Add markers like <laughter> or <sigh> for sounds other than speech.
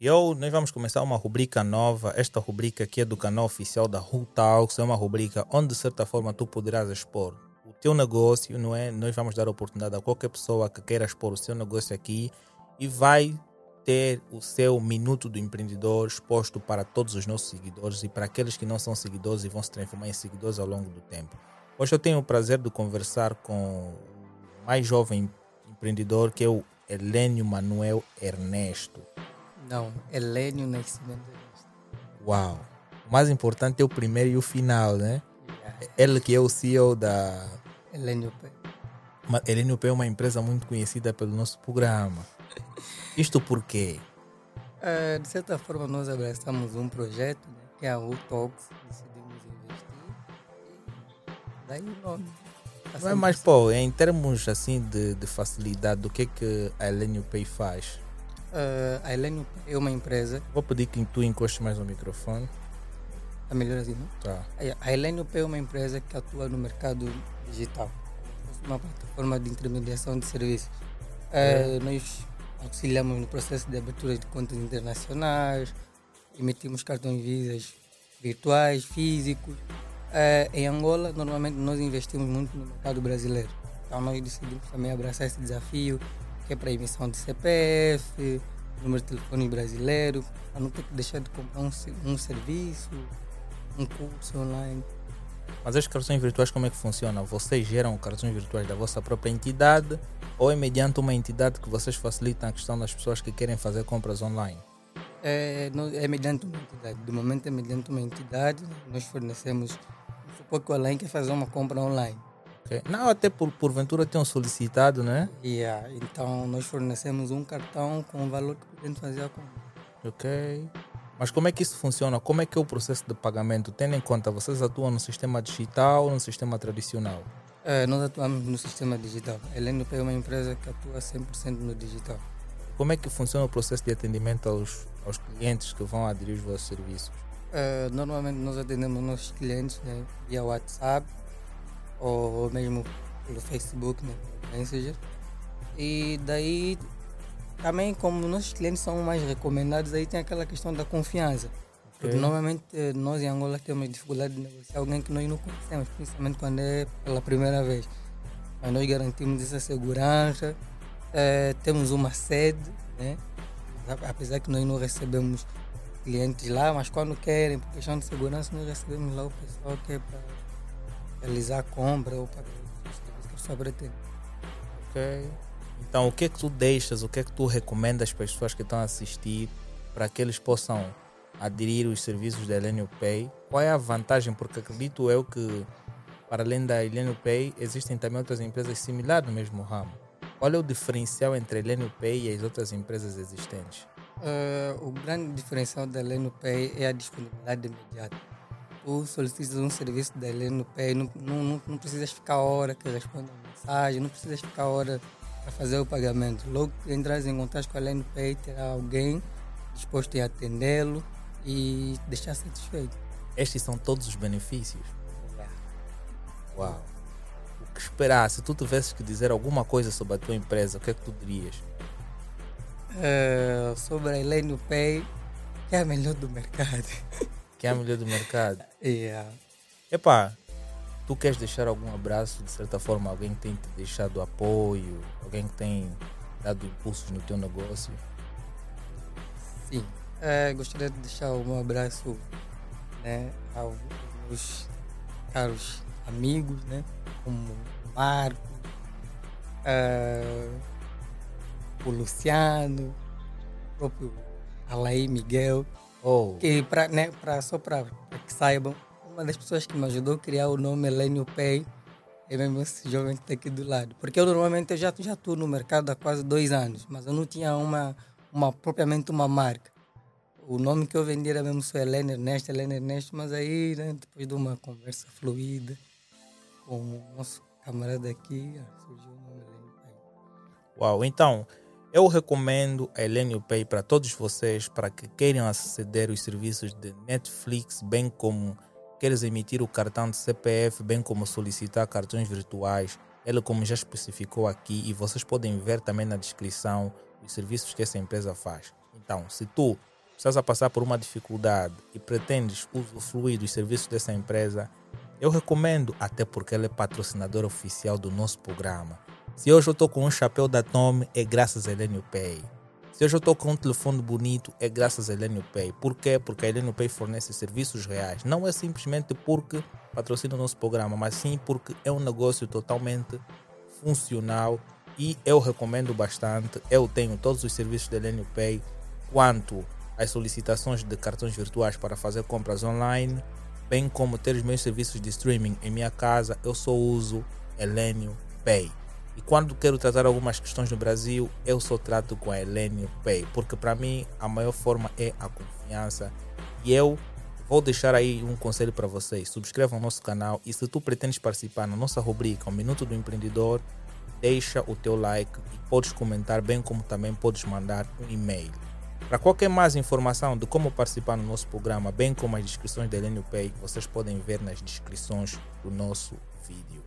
Eu, nós vamos começar uma rubrica nova. Esta rubrica aqui é do canal oficial da Who Talks. É uma rubrica onde, de certa forma, tu poderás expor o teu negócio, não é? Nós vamos dar oportunidade a qualquer pessoa que queira expor o seu negócio aqui e vai ter o seu minuto do empreendedor exposto para todos os nossos seguidores e para aqueles que não são seguidores e vão se transformar em seguidores ao longo do tempo. Hoje eu tenho o prazer de conversar com o mais jovem empreendedor que é o Helênio Manuel Ernesto. Não, Helênio Nascimento. Uau! O mais importante é o primeiro e o final, né? Ele que é o CEO da. Helênio P. Helênio P é uma empresa muito conhecida pelo nosso programa. Isto por quê? Ah, de certa forma, nós abraçamos um projeto, né, que é a U-Talks, decidimos investir. E daí o nome. É mais, pô, em termos assim de, de facilidade, do que que a Helênio Pay faz? Ah, a Helênio P é uma empresa, Vou pedir que tu encostes mais no microfone. a melhor assim, não? Tá. A Helênio P é uma empresa que atua no mercado digital. Uma plataforma de intermediação de serviços. Eh, nós auxiliamos no processo de abertura de contas internacionais, emitimos cartões Visas virtuais, físicos. Eh, em Angola, normalmente nós investimos muito no mercado brasileiro. Então nós decidimos também abraçar esse desafio, que é para emissão de CPF, número de telefone brasileiro, para não ter que deixar de comprar um, um serviço, um curso online. Mas as cartões virtuais como é que funcionam? Vocês geram cartões virtuais da vossa própria entidade ou é mediante uma entidade que vocês facilitam a questão das pessoas que querem fazer compras online? É, é mediante uma entidade. De momento é mediante uma entidade. Nós fornecemos. Supor que o Alain quer fazer uma compra online. Ok? Não, até por, porventura tenham solicitado, né? E, ah, então nós fornecemos um cartão com o valor que pretende fazer a compra. Ok. Mas como é que isso funciona? Como é que é o processo de pagamento? Tendo em conta, vocês atuam no sistema digital ou no sistema tradicional? É, nós atuamos no sistema digital. A LNP é uma empresa que atua 100% no digital. Como é que funciona o processo de atendimento aos, aos clientes que vão aderir os vossos serviços? É, normalmente nós atendemos nossos clientes né, via WhatsApp ou mesmo pelo Facebook, né, Messenger. E daí também como nossos clientes são mais recomendados, aí tem aquela questão da confiança. Porque normalmente eh, nós em Angola temos dificuldade de negociar alguém que nós não conhecemos, principalmente quando é pela primeira vez. Mas nós garantimos essa segurança, eh, temos uma sede, né? Apesar que nós não recebemos clientes lá, mas quando querem, por questão de segurança, nós recebemos lá o pessoal que é para realizar a compra ou a pessoa pretende. Ok. Então, o que é que tu deixas, o que é que tu recomendas para as pessoas que estão a assistir para que eles possam aderir os serviços da Elenio Pay? Qual é a vantagem? Porque acredito eu que, para além da Elenio Pay, existem também outras empresas similares no mesmo ramo. Qual é o diferencial entre a Elenio Pay e as outras empresas existentes? Eh, o grande diferencial da Leno Pay é a disponibilidade imediata. Tu solicitas um serviço da Leno Pay, não, não, não, não precisas ficar a hora que responde a mensagem, não precisas ficar a hora para fazer o pagamento. Logo que entras em contato com a Leno Pay, terá alguém disposto em atendê-lo e deixar satisfeito. Estes são todos os benefícios. Uau! O que esperar? Se tu tivesses que dizer alguma coisa sobre a tua empresa, o que é que tu dirias? Eh, sobre a Leno Pay, que é a melhor do mercado. <laughs> Que é a melhor do mercado? yeah. Epá, tu queres deixar algum abraço, de certa forma, alguém que tem te deixado apoio, alguém que tem dado impulsos no teu negócio? Sim, Eh, gostaria de deixar um abraço né, aos meus caros amigos, né, como o Marco, eh, o Luciano, o próprio Alain Miguel, Oh, que pra, né, pra, só para que saibam, uma das pessoas que me ajudou a criar o nome Elenio Pay é mesmo esse jovem que está aqui do lado. Porque eu normalmente eu já já estou no mercado há quase dois anos, mas eu não tinha uma, uma propriamente uma marca. O nome que eu vendia era mesmo só Helena Ernesto, Helena Ernesto, mas aí, né, depois de uma conversa fluida com o nosso camarada aqui, surgiu o nome Elenio Pay. uau! Então, eu recomendo a Elenio Pay para todos vocês, para que queiram aceder aos serviços de Netflix, bem como queres emitir o cartão de CPF, bem como solicitar cartões virtuais. Ele, como já especificou aqui, e vocês podem ver também na descrição os serviços que essa empresa faz. Então, se tu estás a passar por uma dificuldade e pretendes usufruir dos serviços dessa empresa, eu recomendo, até porque ela é patrocinadora oficial do nosso programa. Se hoje eu estou com um chapéu da Tome, é graças a Elenio Pay. Se hoje eu estou com um telefone bonito, é graças a Elenio Pay. Por quê? Porque a Elenio Pay fornece serviços reais. Não é simplesmente porque patrocina o nosso programa, mas sim porque é um negócio totalmente funcional e eu recomendo bastante. Eu tenho todos os serviços da Elenio Pay, quanto as solicitações de cartões virtuais para fazer compras online, bem como ter os meus serviços de streaming em minha casa, eu só uso Elenio Pay. E quando quero tratar algumas questões no Brasil, eu só trato com a Elenio Pay, porque para mim a maior forma é a confiança. E eu vou deixar aí um conselho para vocês: subscrevam o nosso canal e se tu pretendes participar na nossa rubrica O Minuto do Empreendedor, deixa o teu like e podes comentar, bem como também podes mandar um e-mail. Para qualquer mais informação de como participar no nosso programa, bem como as descrições da Elenio Pay, vocês podem ver nas descrições do nosso vídeo.